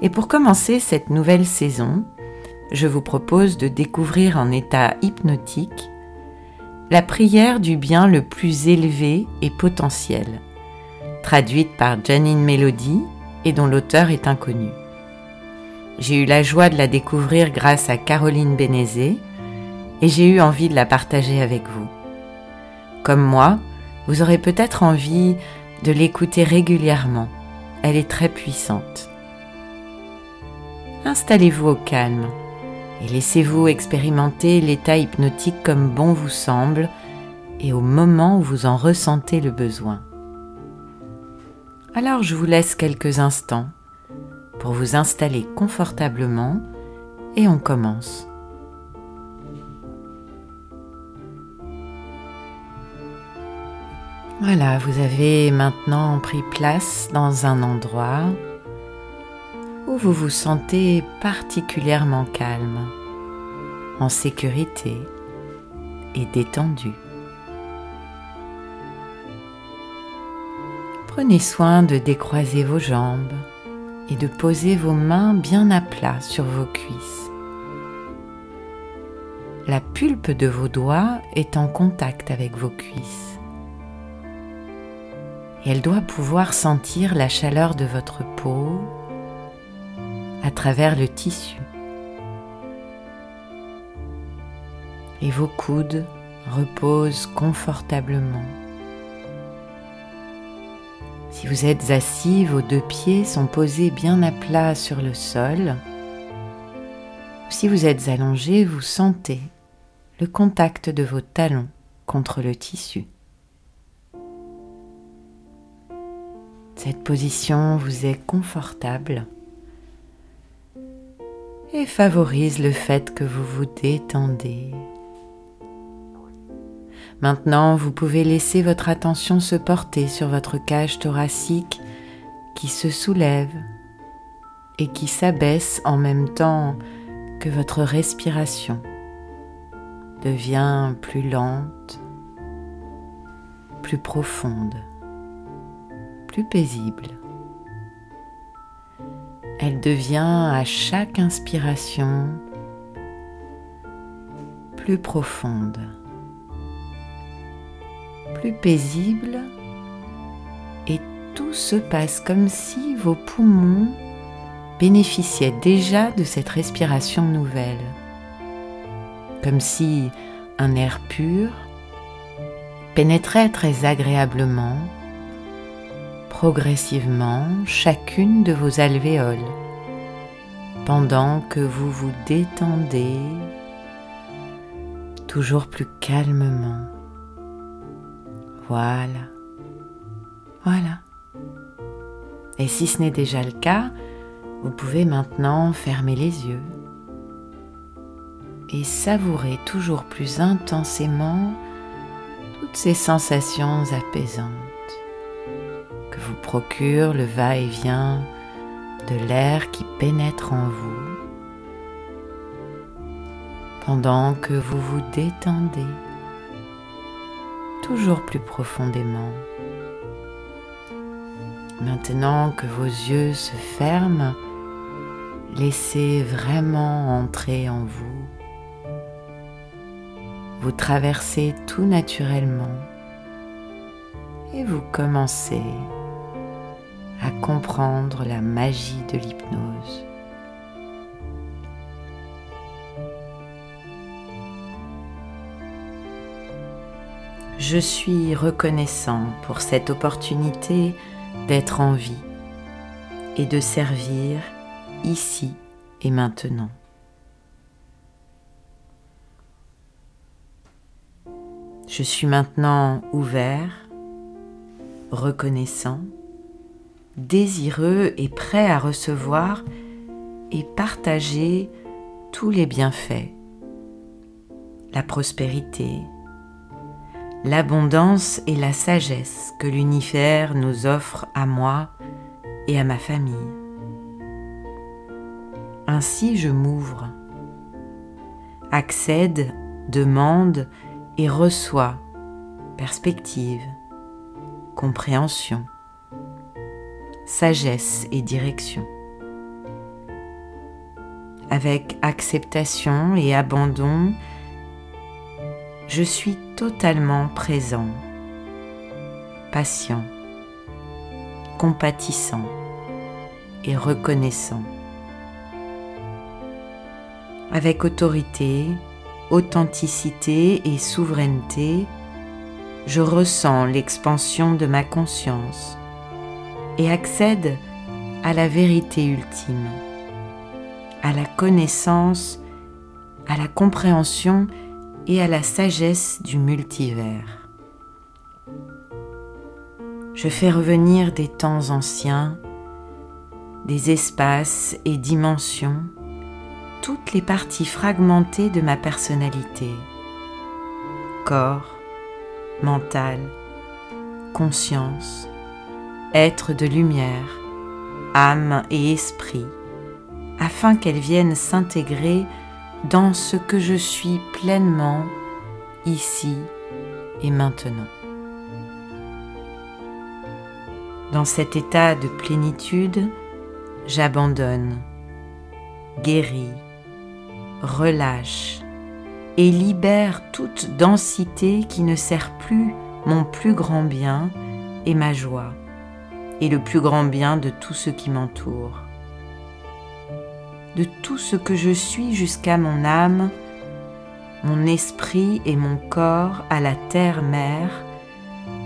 Et pour commencer cette nouvelle saison, je vous propose de découvrir en état hypnotique la prière du bien le plus élevé et potentiel, traduite par Janine Melody et dont l'auteur est inconnu. J'ai eu la joie de la découvrir grâce à Caroline Bénézé et j'ai eu envie de la partager avec vous. Comme moi, vous aurez peut-être envie de l'écouter régulièrement. Elle est très puissante installez-vous au calme et laissez-vous expérimenter l'état hypnotique comme bon vous semble et au moment où vous en ressentez le besoin. Alors je vous laisse quelques instants pour vous installer confortablement et on commence. Voilà, vous avez maintenant pris place dans un endroit vous vous sentez particulièrement calme, en sécurité et détendu. Prenez soin de décroiser vos jambes et de poser vos mains bien à plat sur vos cuisses. La pulpe de vos doigts est en contact avec vos cuisses. Elle doit pouvoir sentir la chaleur de votre peau travers le tissu. Et vos coudes reposent confortablement. Si vous êtes assis, vos deux pieds sont posés bien à plat sur le sol. Si vous êtes allongé, vous sentez le contact de vos talons contre le tissu. Cette position vous est confortable et favorise le fait que vous vous détendez. Maintenant, vous pouvez laisser votre attention se porter sur votre cage thoracique qui se soulève et qui s'abaisse en même temps que votre respiration devient plus lente, plus profonde, plus paisible. Elle devient à chaque inspiration plus profonde, plus paisible et tout se passe comme si vos poumons bénéficiaient déjà de cette respiration nouvelle, comme si un air pur pénétrait très agréablement progressivement chacune de vos alvéoles pendant que vous vous détendez toujours plus calmement. Voilà. Voilà. Et si ce n'est déjà le cas, vous pouvez maintenant fermer les yeux et savourer toujours plus intensément toutes ces sensations apaisantes vous procure le va-et-vient de l'air qui pénètre en vous pendant que vous vous détendez toujours plus profondément. Maintenant que vos yeux se ferment, laissez vraiment entrer en vous. Vous traversez tout naturellement et vous commencez à comprendre la magie de l'hypnose. Je suis reconnaissant pour cette opportunité d'être en vie et de servir ici et maintenant. Je suis maintenant ouvert, reconnaissant désireux et prêt à recevoir et partager tous les bienfaits, la prospérité, l'abondance et la sagesse que l'univers nous offre à moi et à ma famille. Ainsi je m'ouvre, accède, demande et reçois perspective, compréhension, sagesse et direction. Avec acceptation et abandon, je suis totalement présent, patient, compatissant et reconnaissant. Avec autorité, authenticité et souveraineté, je ressens l'expansion de ma conscience et accède à la vérité ultime, à la connaissance, à la compréhension et à la sagesse du multivers. Je fais revenir des temps anciens, des espaces et dimensions toutes les parties fragmentées de ma personnalité, corps, mental, conscience, être de lumière, âme et esprit, afin qu'elles viennent s'intégrer dans ce que je suis pleinement ici et maintenant. Dans cet état de plénitude, j'abandonne, guéris, relâche et libère toute densité qui ne sert plus mon plus grand bien et ma joie, et le plus grand bien de tout ce qui m'entoure. De tout ce que je suis jusqu'à mon âme, mon esprit et mon corps à la terre-mère,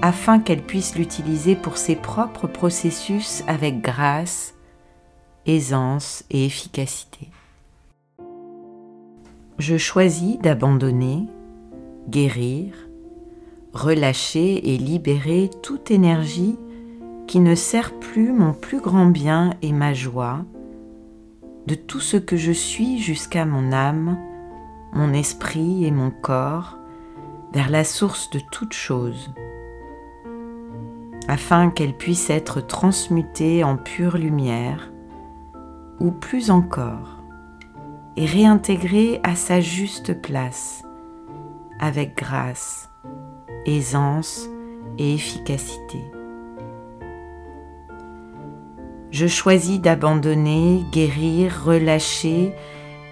afin qu'elle puisse l'utiliser pour ses propres processus avec grâce, aisance et efficacité je choisis d'abandonner, guérir, relâcher et libérer toute énergie qui ne sert plus mon plus grand bien et ma joie, de tout ce que je suis jusqu'à mon âme, mon esprit et mon corps, vers la source de toute chose, afin qu'elle puisse être transmutée en pure lumière, ou plus encore, et réintégrer à sa juste place, avec grâce, aisance et efficacité. Je choisis d'abandonner, guérir, relâcher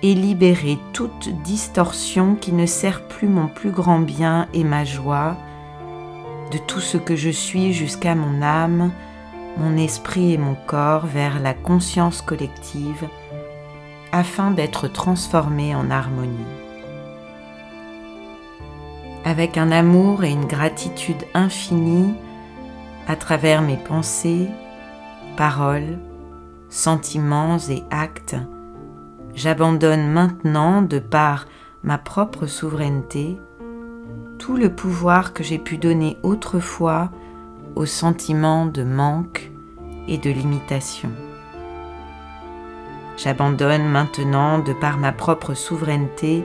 et libérer toute distorsion qui ne sert plus mon plus grand bien et ma joie, de tout ce que je suis jusqu'à mon âme, mon esprit et mon corps vers la conscience collective afin d'être transformé en harmonie. Avec un amour et une gratitude infinie à travers mes pensées, paroles, sentiments et actes, j'abandonne maintenant, de par ma propre souveraineté, tout le pouvoir que j'ai pu donner autrefois aux sentiments de manque et de limitation. J'abandonne maintenant, de par ma propre souveraineté,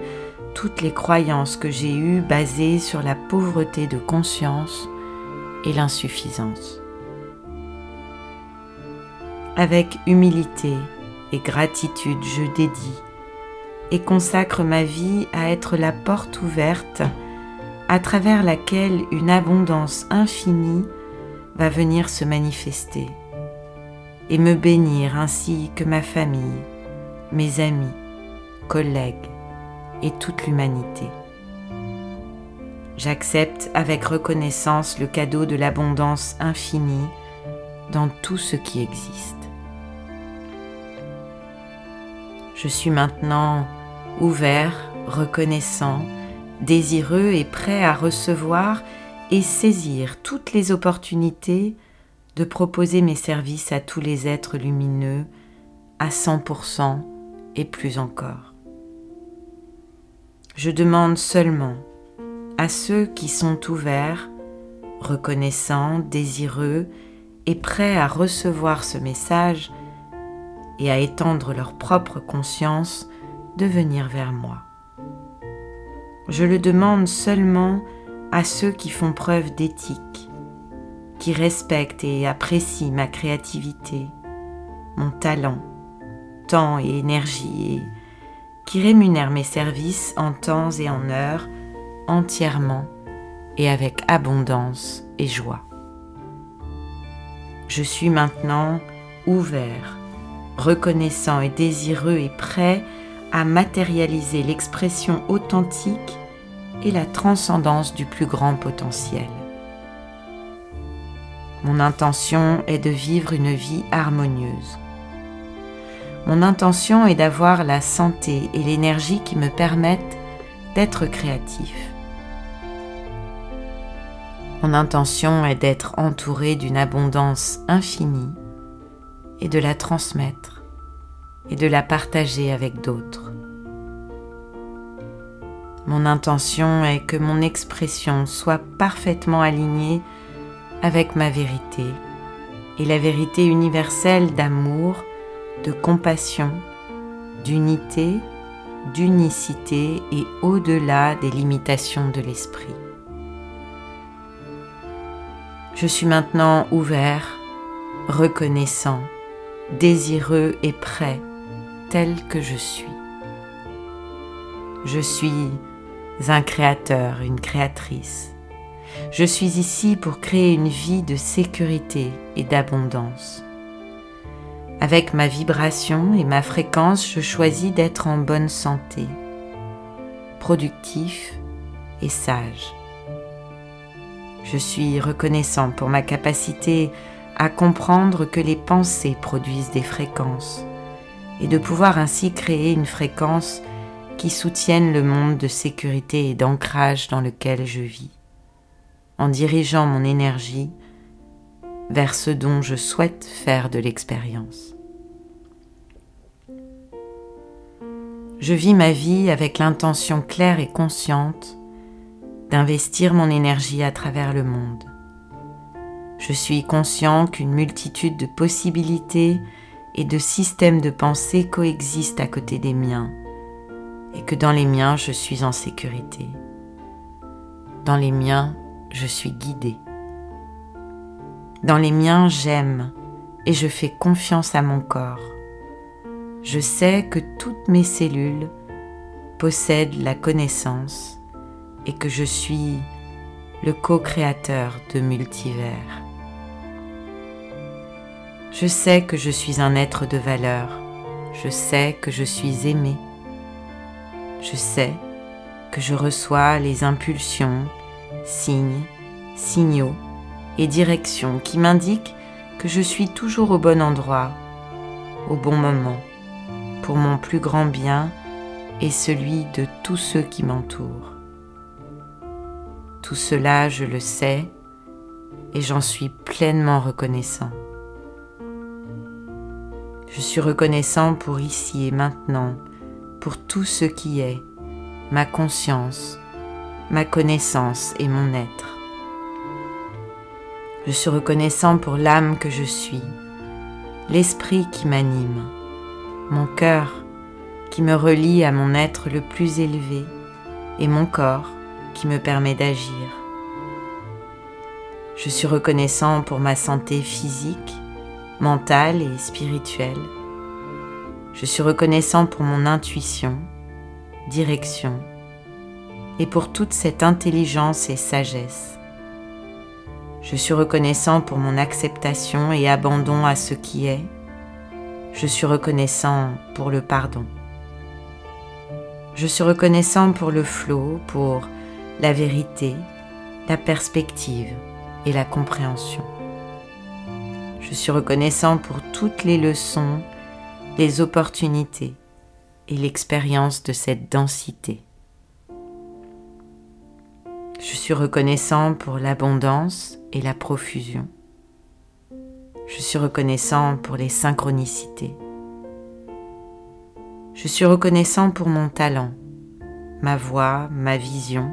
toutes les croyances que j'ai eues basées sur la pauvreté de conscience et l'insuffisance. Avec humilité et gratitude, je dédie et consacre ma vie à être la porte ouverte à travers laquelle une abondance infinie va venir se manifester et me bénir ainsi que ma famille, mes amis, collègues et toute l'humanité. J'accepte avec reconnaissance le cadeau de l'abondance infinie dans tout ce qui existe. Je suis maintenant ouvert, reconnaissant, désireux et prêt à recevoir et saisir toutes les opportunités de proposer mes services à tous les êtres lumineux à 100% et plus encore. Je demande seulement à ceux qui sont ouverts, reconnaissants, désireux et prêts à recevoir ce message et à étendre leur propre conscience de venir vers moi. Je le demande seulement à ceux qui font preuve d'éthique, qui respectent et apprécient ma créativité, mon talent, temps et énergie et qui rémunèrent mes services en temps et en heures entièrement et avec abondance et joie. Je suis maintenant ouvert, reconnaissant et désireux et prêt à matérialiser l'expression authentique et la transcendance du plus grand potentiel. Mon intention est de vivre une vie harmonieuse. Mon intention est d'avoir la santé et l'énergie qui me permettent d'être créatif. Mon intention est d'être entouré d'une abondance infinie et de la transmettre et de la partager avec d'autres. Mon intention est que mon expression soit parfaitement alignée avec ma vérité et la vérité universelle d'amour, de compassion, d'unité, d'unicité et au-delà des limitations de l'esprit. Je suis maintenant ouvert, reconnaissant, désireux et prêt tel que je suis. Je suis un créateur, une créatrice. Je suis ici pour créer une vie de sécurité et d'abondance. Avec ma vibration et ma fréquence, je choisis d'être en bonne santé, productif et sage. Je suis reconnaissant pour ma capacité à comprendre que les pensées produisent des fréquences et de pouvoir ainsi créer une fréquence qui soutienne le monde de sécurité et d'ancrage dans lequel je vis, en dirigeant mon énergie vers ce dont je souhaite faire de l'expérience. Je vis ma vie avec l'intention claire et consciente d'investir mon énergie à travers le monde. Je suis conscient qu'une multitude de possibilités et de systèmes de pensée coexistent à côté des miens et que dans les miens je suis en sécurité. Dans les miens je suis guidé. Dans les miens j'aime et je fais confiance à mon corps. Je sais que toutes mes cellules possèdent la connaissance et que je suis le co-créateur de multivers. Je sais que je suis un être de valeur. Je sais que je suis aimé. Je sais que je reçois les impulsions, signes, signaux et directions qui m'indiquent que je suis toujours au bon endroit, au bon moment, pour mon plus grand bien et celui de tous ceux qui m'entourent. Tout cela, je le sais et j'en suis pleinement reconnaissant. Je suis reconnaissant pour ici et maintenant, pour tout ce qui est, ma conscience, ma connaissance et mon être. Je suis reconnaissant pour l'âme que je suis, l'esprit qui m'anime, mon cœur qui me relie à mon être le plus élevé et mon corps qui me permet d'agir. Je suis reconnaissant pour ma santé physique, mentale et spirituelle. Je suis reconnaissant pour mon intuition, direction et pour toute cette intelligence et sagesse. Je suis reconnaissant pour mon acceptation et abandon à ce qui est. Je suis reconnaissant pour le pardon. Je suis reconnaissant pour le flot, pour la vérité, la perspective et la compréhension. Je suis reconnaissant pour toutes les leçons, les opportunités et l'expérience de cette densité. Je suis reconnaissant pour l'abondance et la profusion. Je suis reconnaissant pour les synchronicités. Je suis reconnaissant pour mon talent, ma voix, ma vision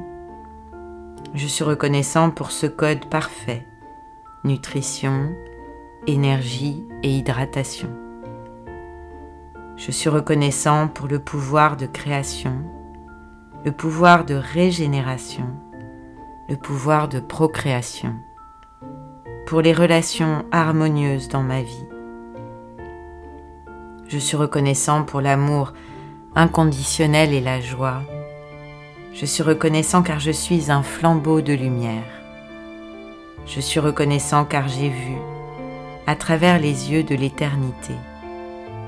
je suis reconnaissant pour ce code parfait, nutrition, énergie et hydratation. Je suis reconnaissant pour le pouvoir de création, le pouvoir de régénération, le pouvoir de procréation, pour les relations harmonieuses dans ma vie. Je suis reconnaissant pour l'amour inconditionnel et la joie. Je suis reconnaissant car je suis un flambeau de lumière. Je suis reconnaissant car j'ai vu à travers les yeux de l'éternité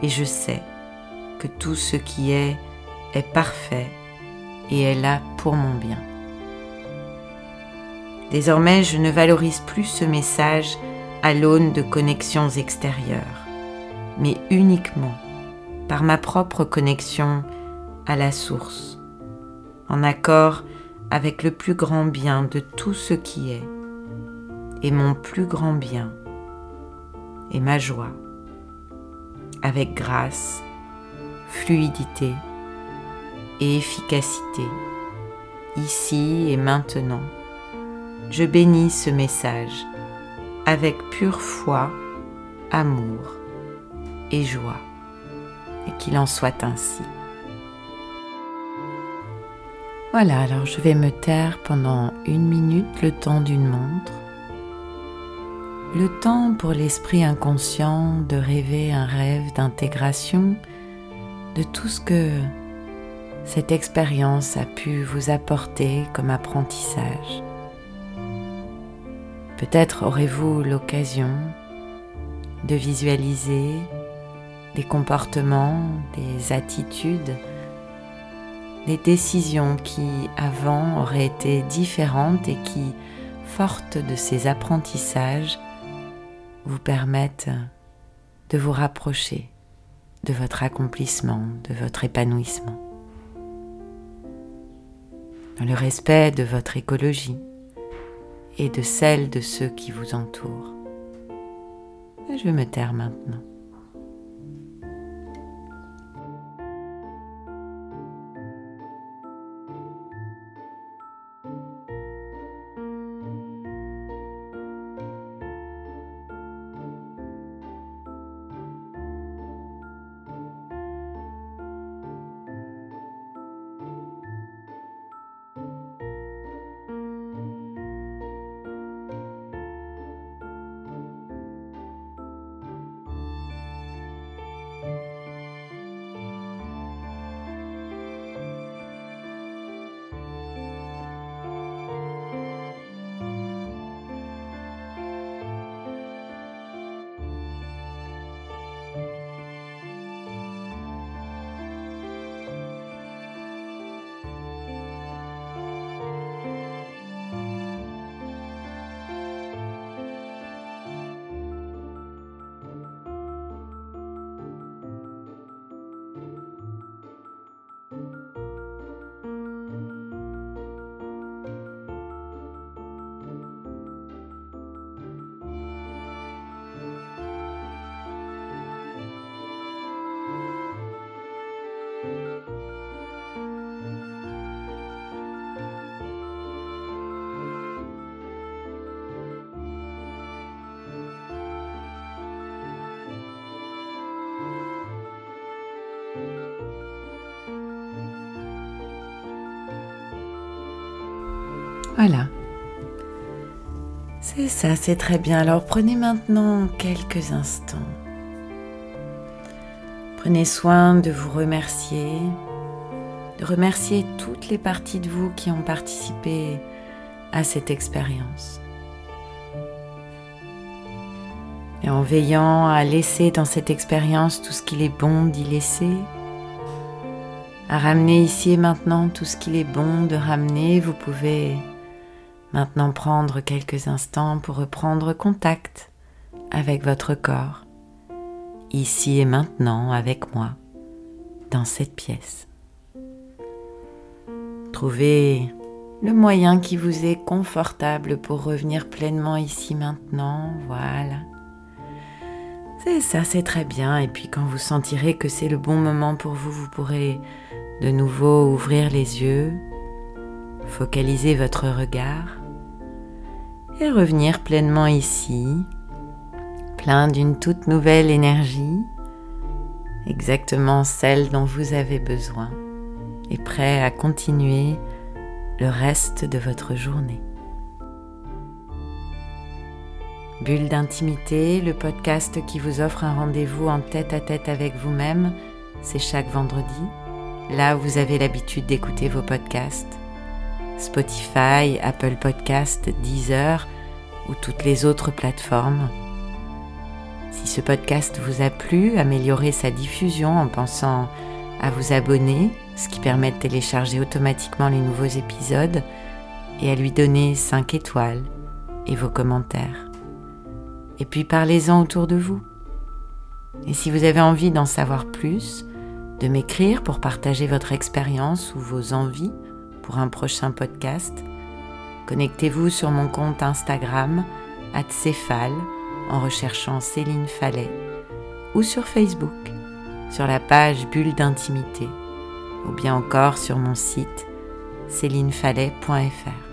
et je sais que tout ce qui est est parfait et est là pour mon bien. Désormais, je ne valorise plus ce message à l'aune de connexions extérieures, mais uniquement par ma propre connexion à la source, en accord avec le plus grand bien de tout ce qui est, et mon plus grand bien, et ma joie, avec grâce, fluidité et efficacité, ici et maintenant. Je bénis ce message avec pure foi, amour et joie, et qu'il en soit ainsi. Voilà, alors je vais me taire pendant une minute le temps d'une montre. Le temps pour l'esprit inconscient de rêver un rêve d'intégration de tout ce que cette expérience a pu vous apporter comme apprentissage. Peut-être aurez-vous l'occasion de visualiser des comportements, des attitudes, des décisions qui avant auraient été différentes et qui, fortes de ces apprentissages, vous permettent de vous rapprocher de votre accomplissement, de votre épanouissement, dans le respect de votre écologie et de celle de ceux qui vous entourent. Je me taire maintenant. Voilà. C'est ça, c'est très bien. Alors prenez maintenant quelques instants. Prenez soin de vous remercier, de remercier toutes les parties de vous qui ont participé à cette expérience. Et en veillant à laisser dans cette expérience tout ce qu'il est bon d'y laisser, à ramener ici et maintenant tout ce qu'il est bon de ramener, vous pouvez maintenant prendre quelques instants pour reprendre contact avec votre corps, ici et maintenant avec moi, dans cette pièce. Trouvez le moyen qui vous est confortable pour revenir pleinement ici maintenant, voilà. C'est ça, c'est très bien. Et puis quand vous sentirez que c'est le bon moment pour vous, vous pourrez de nouveau ouvrir les yeux, focaliser votre regard et revenir pleinement ici, plein d'une toute nouvelle énergie, exactement celle dont vous avez besoin et prêt à continuer le reste de votre journée. Bulle d'intimité, le podcast qui vous offre un rendez-vous en tête à tête avec vous-même, c'est chaque vendredi, là où vous avez l'habitude d'écouter vos podcasts. Spotify, Apple Podcast, Deezer ou toutes les autres plateformes. Si ce podcast vous a plu, améliorez sa diffusion en pensant à vous abonner, ce qui permet de télécharger automatiquement les nouveaux épisodes, et à lui donner 5 étoiles et vos commentaires. Et puis parlez-en autour de vous. Et si vous avez envie d'en savoir plus, de m'écrire pour partager votre expérience ou vos envies pour un prochain podcast, connectez-vous sur mon compte Instagram, Céphale, en recherchant Céline Fallet, ou sur Facebook, sur la page Bulle d'intimité, ou bien encore sur mon site célinefallet.fr.